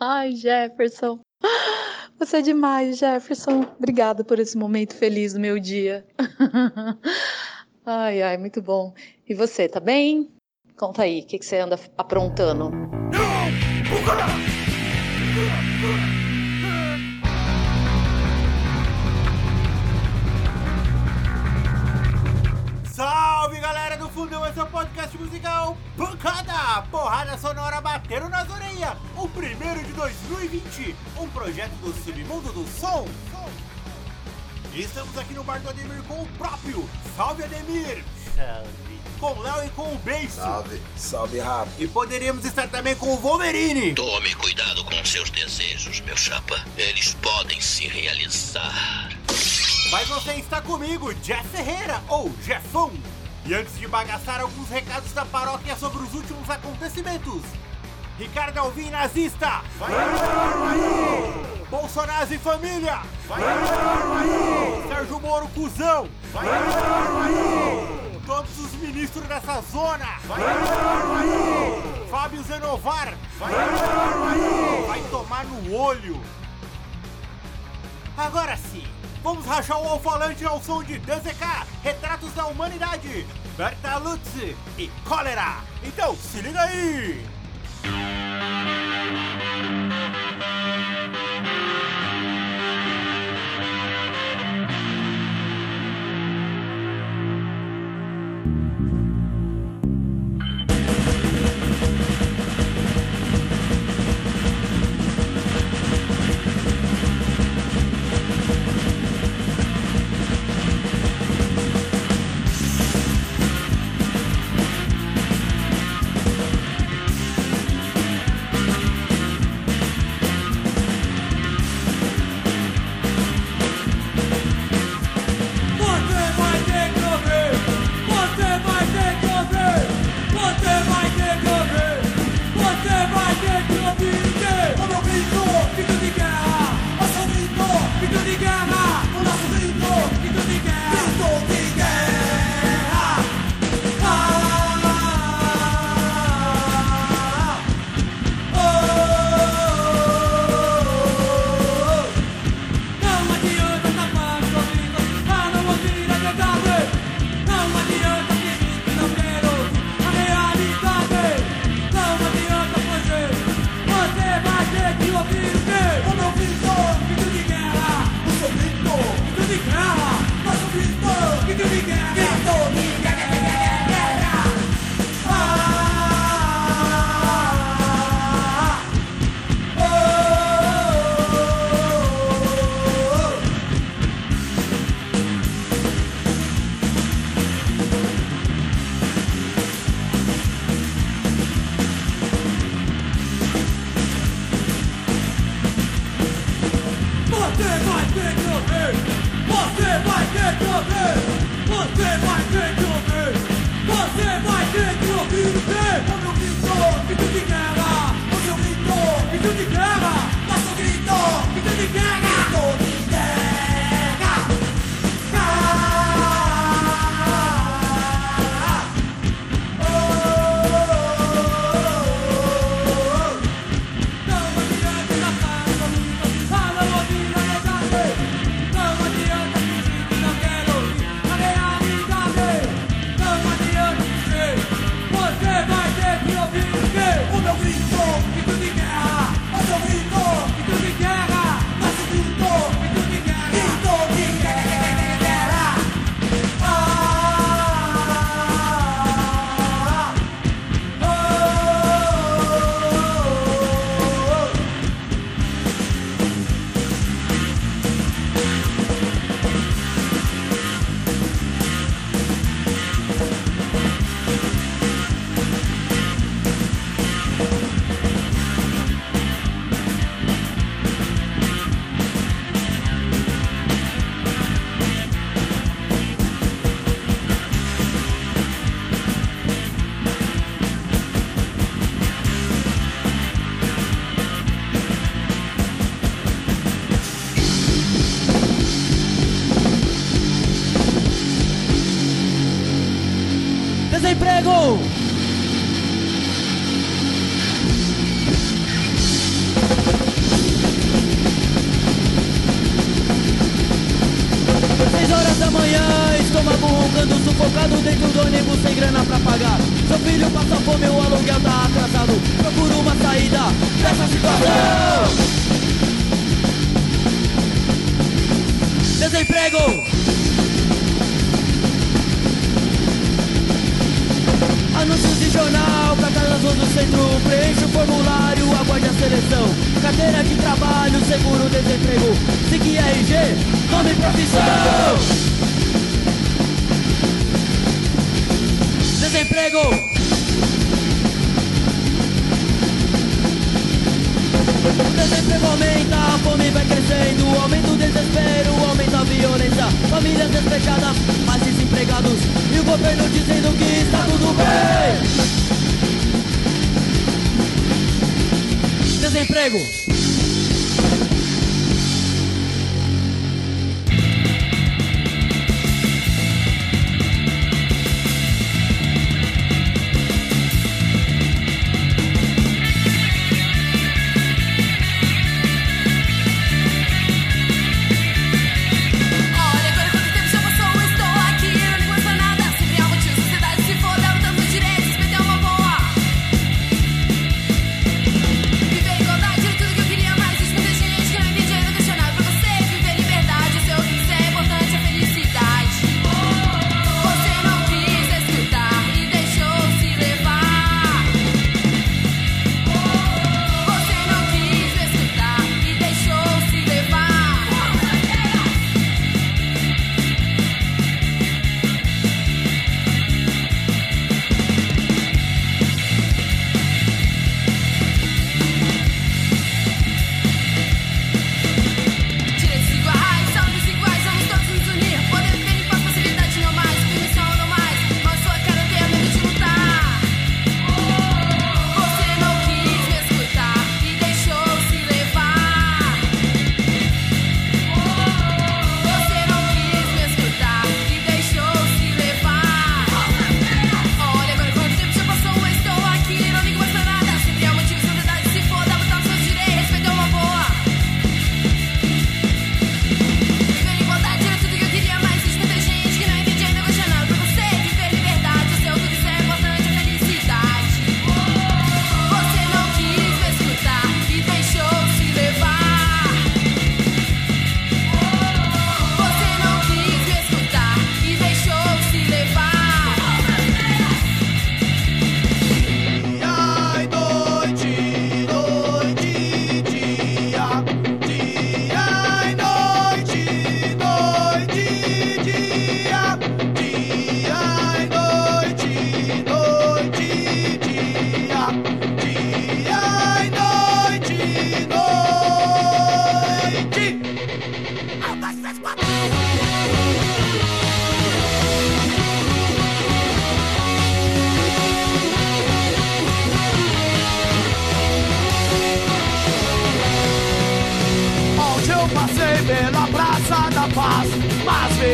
Ai, Jefferson. Você é demais, Jefferson. Obrigada por esse momento feliz do meu dia. Ai, ai, muito bom. E você, tá bem? Conta aí, o que, que você anda aprontando? Salve podcast musical Pancada! Porrada sonora batendo nas orelhas! O primeiro de 2020, um projeto do Submundo do Som. E estamos aqui no bar do Ademir com o próprio Salve Ademir! Salve! Com o Léo e com o Beijo. Salve, salve Rafa. E poderíamos estar também com o Wolverine. Tome cuidado com seus desejos, meu chapa. Eles podem se realizar. Mas você está comigo, Jeff Ferreira, ou Jeffão. E antes de bagaçar alguns recados da paróquia sobre os últimos acontecimentos. Ricardo Alvim nazista! Vai Bolsonaro e família! Vai Sérgio Moro cuzão! Vai Todos os ministros dessa zona! Vai Fábio Zenovar! Vai Vai tomar no olho! Agora sim, vamos rachar o alfalante ao som de DZK, Retratos da Humanidade, Bertaluzzi e Cólera. Então, se liga aí! Desemprego aumenta, a fome vai crescendo Aumenta o desespero, aumenta a violência. Famílias despejadas, mais desempregados. E o governo dizendo que está tudo bem. Desemprego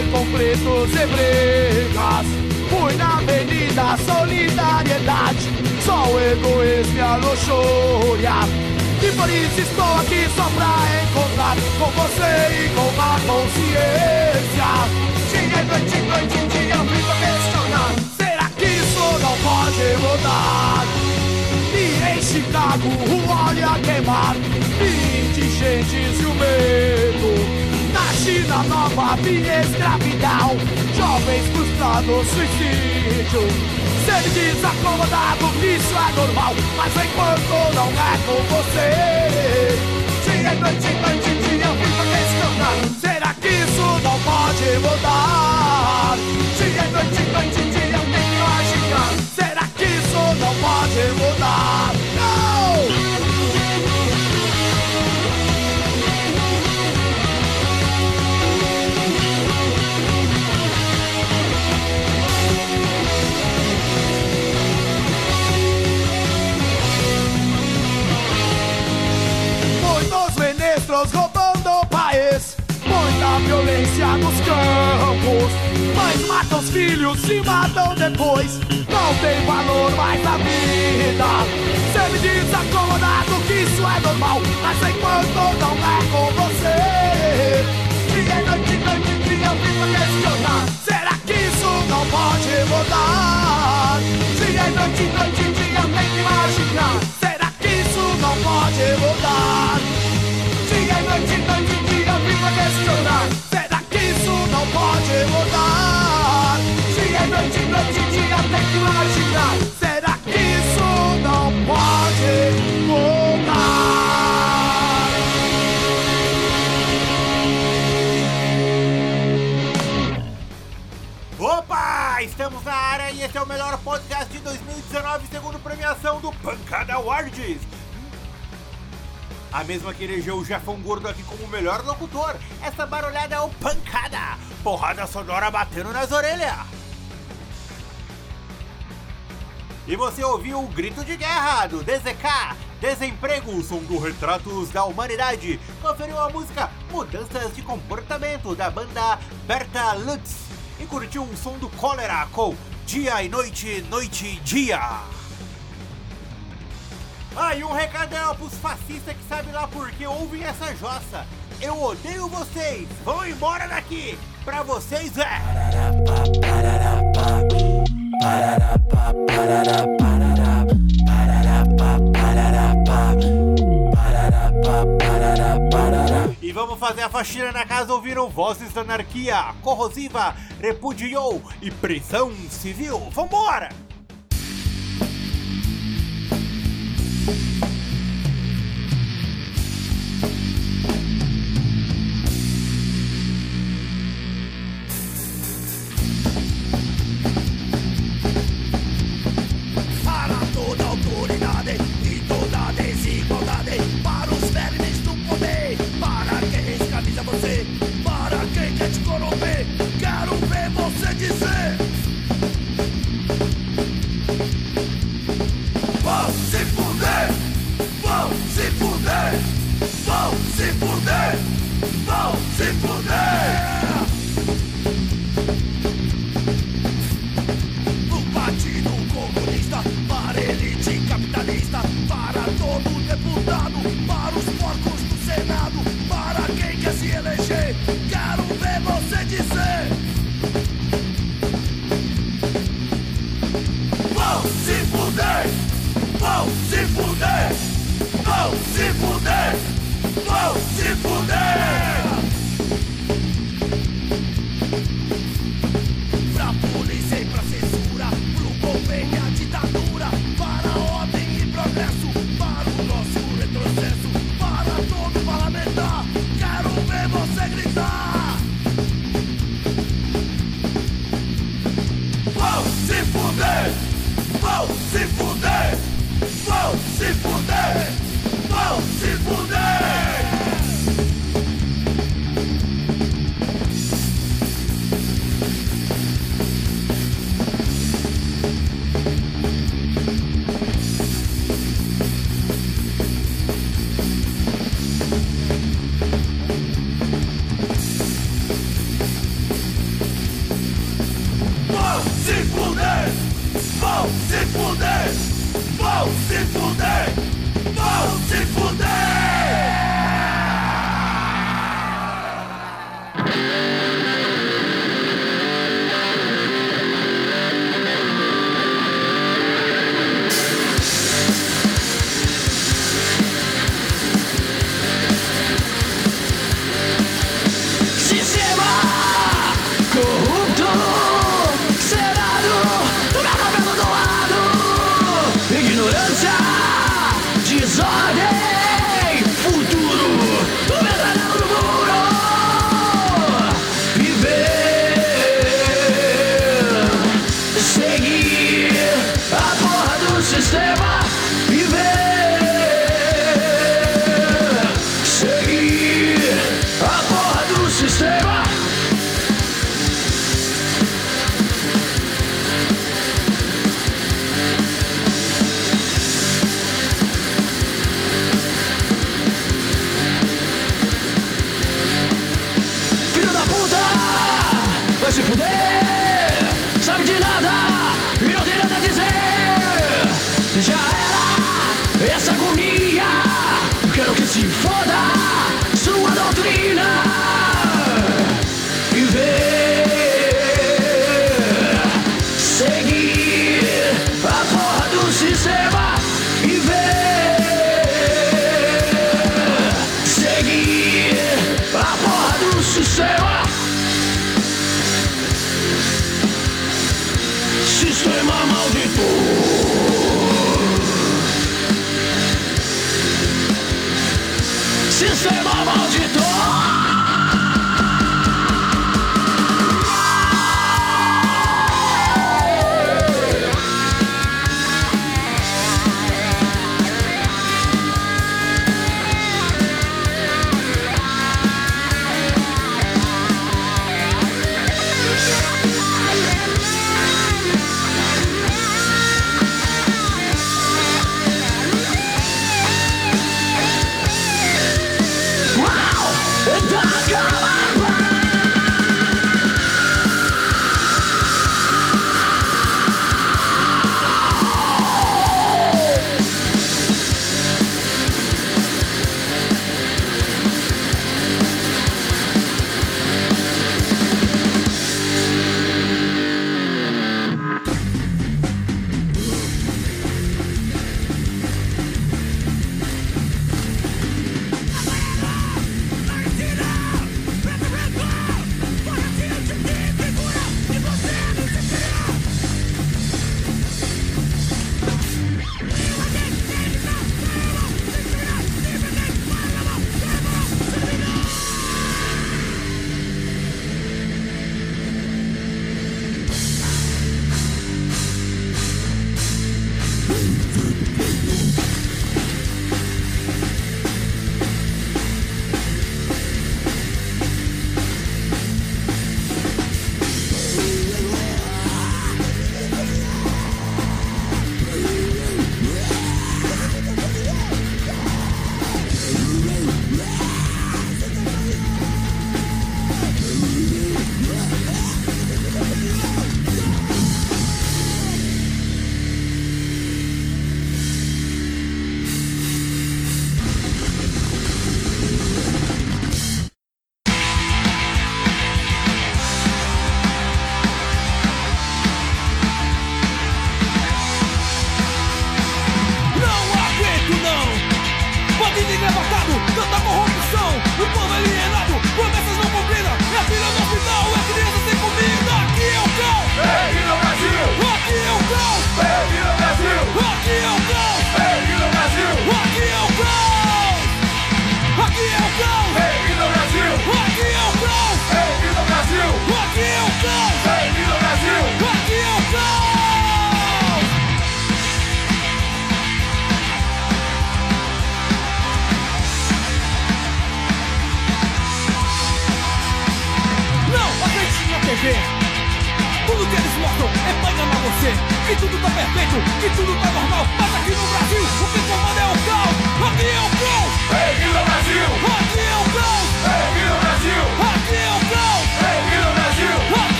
vi conflitos e brigas. Fui na Avenida Solidariedade, só o egoísmo e a luxúria. E por isso estou aqui só pra encontrar com você e com a consciência. Dia, noite, noite, dia, eu fico a questionar. Será que isso não pode mudar? E em Chicago o óleo a queimar Indigentes e o medo Na nova via escravidão. Jovens frustrados, suicídio. Ser desacomodado, isso é normal. Mas enquanto não é com você. Dia e noite, noite, dia eu a questionar Será que isso não pode mudar? Dia e noite, noite, dia se matam depois. Não tem valor mais na vida. Cê me desacomodado que isso é normal Mas enquanto não é com você. E noite, noite, dia eu fico a questionar Será que isso não pode mudar? e A mesma que elegeu o Jefão Gordo aqui como o melhor locutor. Essa barulhada é o Pancada. Porrada sonora batendo nas orelhas. E você ouviu o Grito de Guerra do DZK, Desemprego, o som do Retratos da Humanidade. Conferiu a música Mudanças de Comportamento da banda Berta Lutz. E curtiu o som do Cólera com Dia e Noite, Noite e Dia. Ah, e um recadão pros fascistas que sabem lá por que ouvem essa jossa. Eu odeio vocês! Vão embora daqui! Pra vocês é... E vamos fazer a faxina na casa ouviram Vozes da Anarquia, Corrosiva, Repudiou e Prisão Civil. Vambora! Para se fuder. Ignorância, desordem,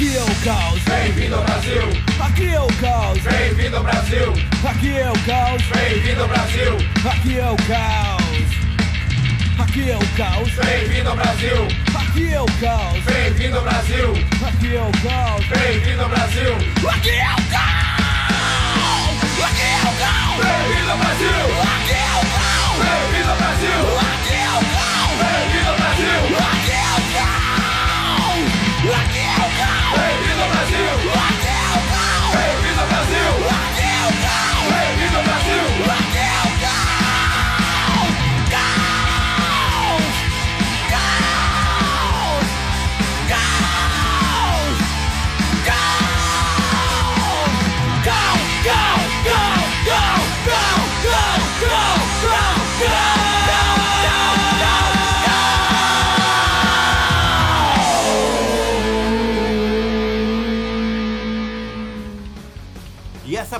Aqui é o caos, Bem-vindo ao Brasil! aqui é o caos, Bem-vindo ao Brasil! aqui é o caos, Bem-vindo ao Brasil! aqui é o caos, aqui é o caos, Bem-vindo ao Brasil! aqui é o caos, Bem-vindo ao Brasil! aqui é o caos, Bem-vindo ao Brasil! aqui é o caos, aqui é o caos, Bem-vindo ao Brasil! aqui é o caos, Bem-vindo ao Brasil! aqui é o caos, Bem-vindo ao Brasil! aqui é o caos, aqui Brasil! Brasil! Brasil!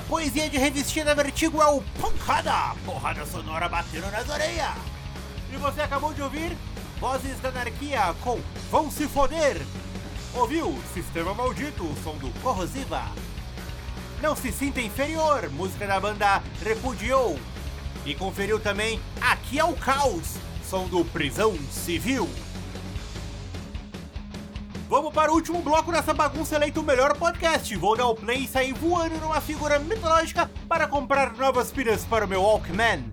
Poesia de revestida vertigo é o Pancada, porrada sonora batendo nas orelhas. E você acabou de ouvir Vozes da Anarquia com Vão Se Foder. Ouviu Sistema Maldito, som do Corrosiva. Não se sinta inferior, música da banda Repudiou. E conferiu também Aqui é o Caos, som do Prisão Civil. Vamos para o último bloco dessa bagunça eleito o melhor podcast. Vou dar o play e sair voando numa figura mitológica para comprar novas pilhas para o meu Walkman.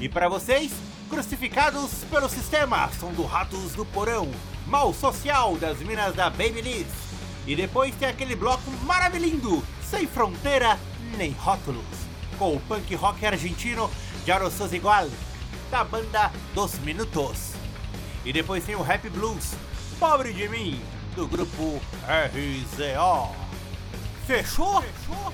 E para vocês, crucificados pelo sistema, som do Ratos do Porão, Mal Social das Minas da Babyliss. E depois tem aquele bloco maravilhoso, sem fronteira nem rótulos, com o punk rock argentino Jaro Sos Igual, da banda Dos Minutos. E depois tem o Rap Blues, Pobre de Mim, do grupo RZO. Fechou? Fechou?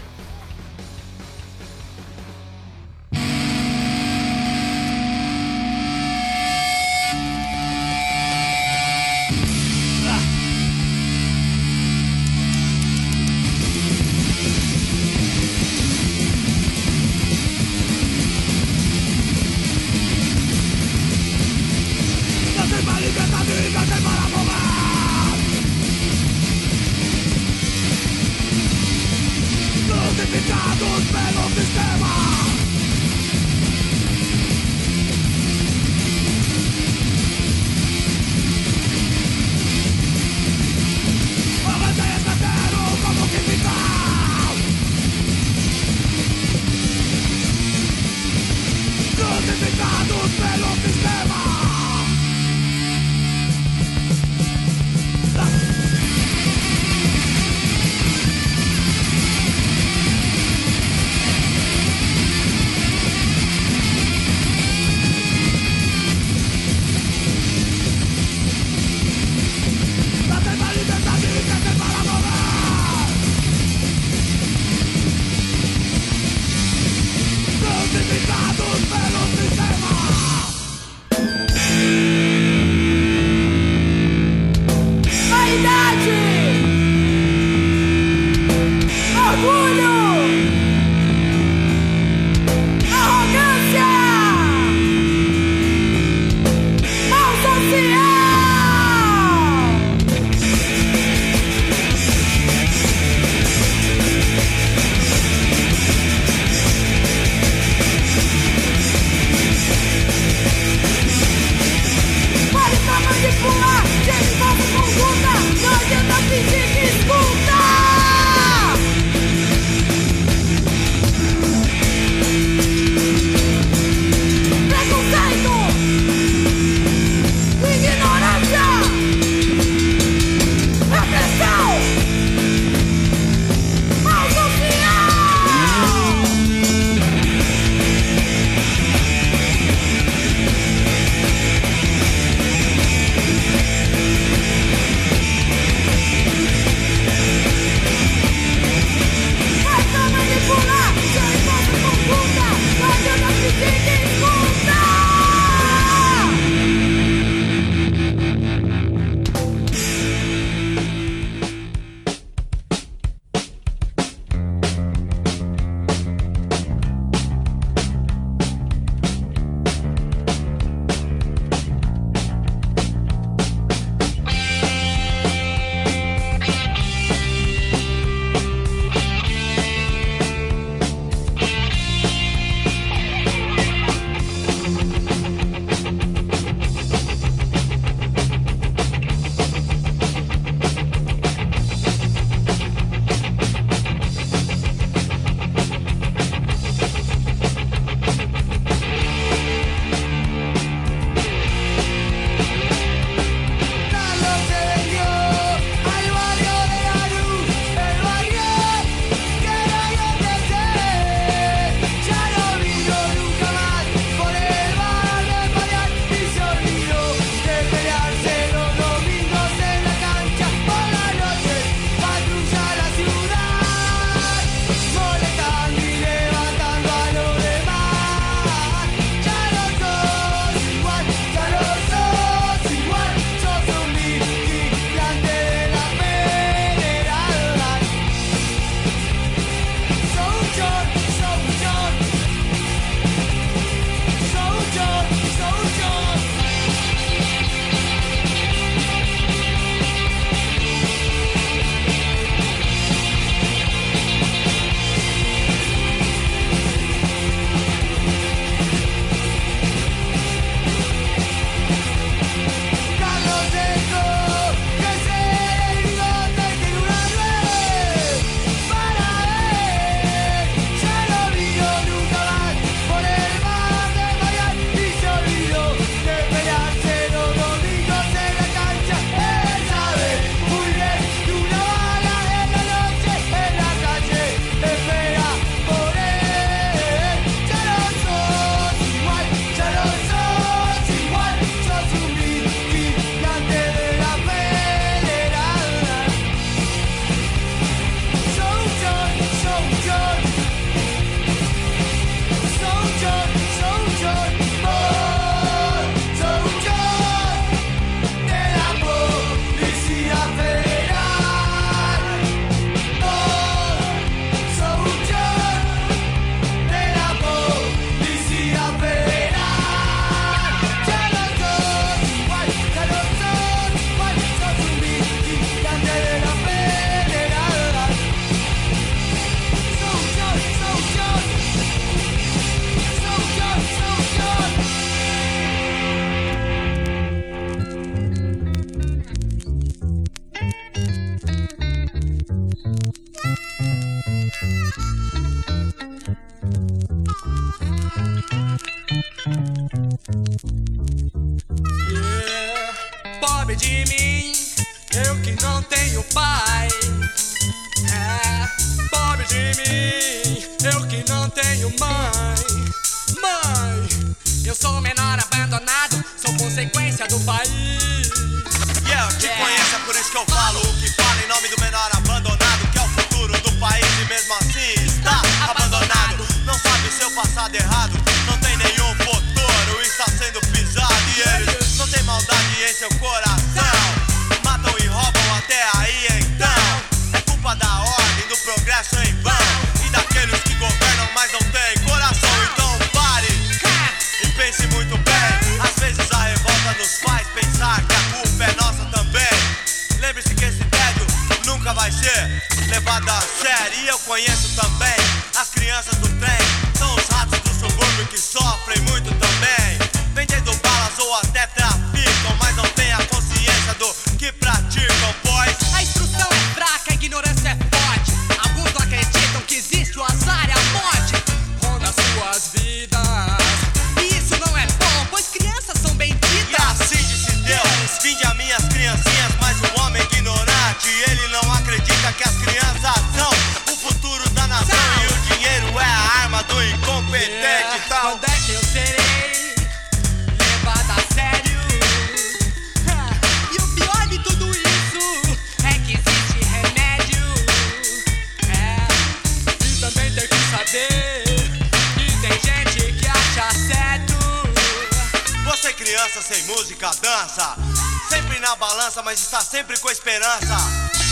na balança, mas está sempre com esperança.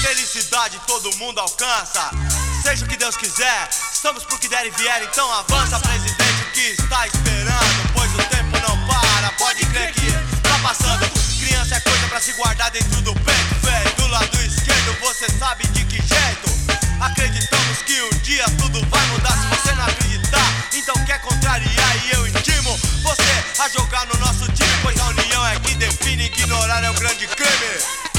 Felicidade todo mundo alcança. Seja o que Deus quiser, estamos pro que der e vier, então avança, presidente, o que está esperando? Pois o tempo não para, pode crer que tá passando. Criança é coisa para se guardar dentro do peito, velho. Do lado esquerdo, você sabe de que jeito. Acreditamos que um dia tudo vai mudar se você então quer contrariar e eu intimo você a jogar no nosso time, pois a união é que define, ignorar é o grande crime.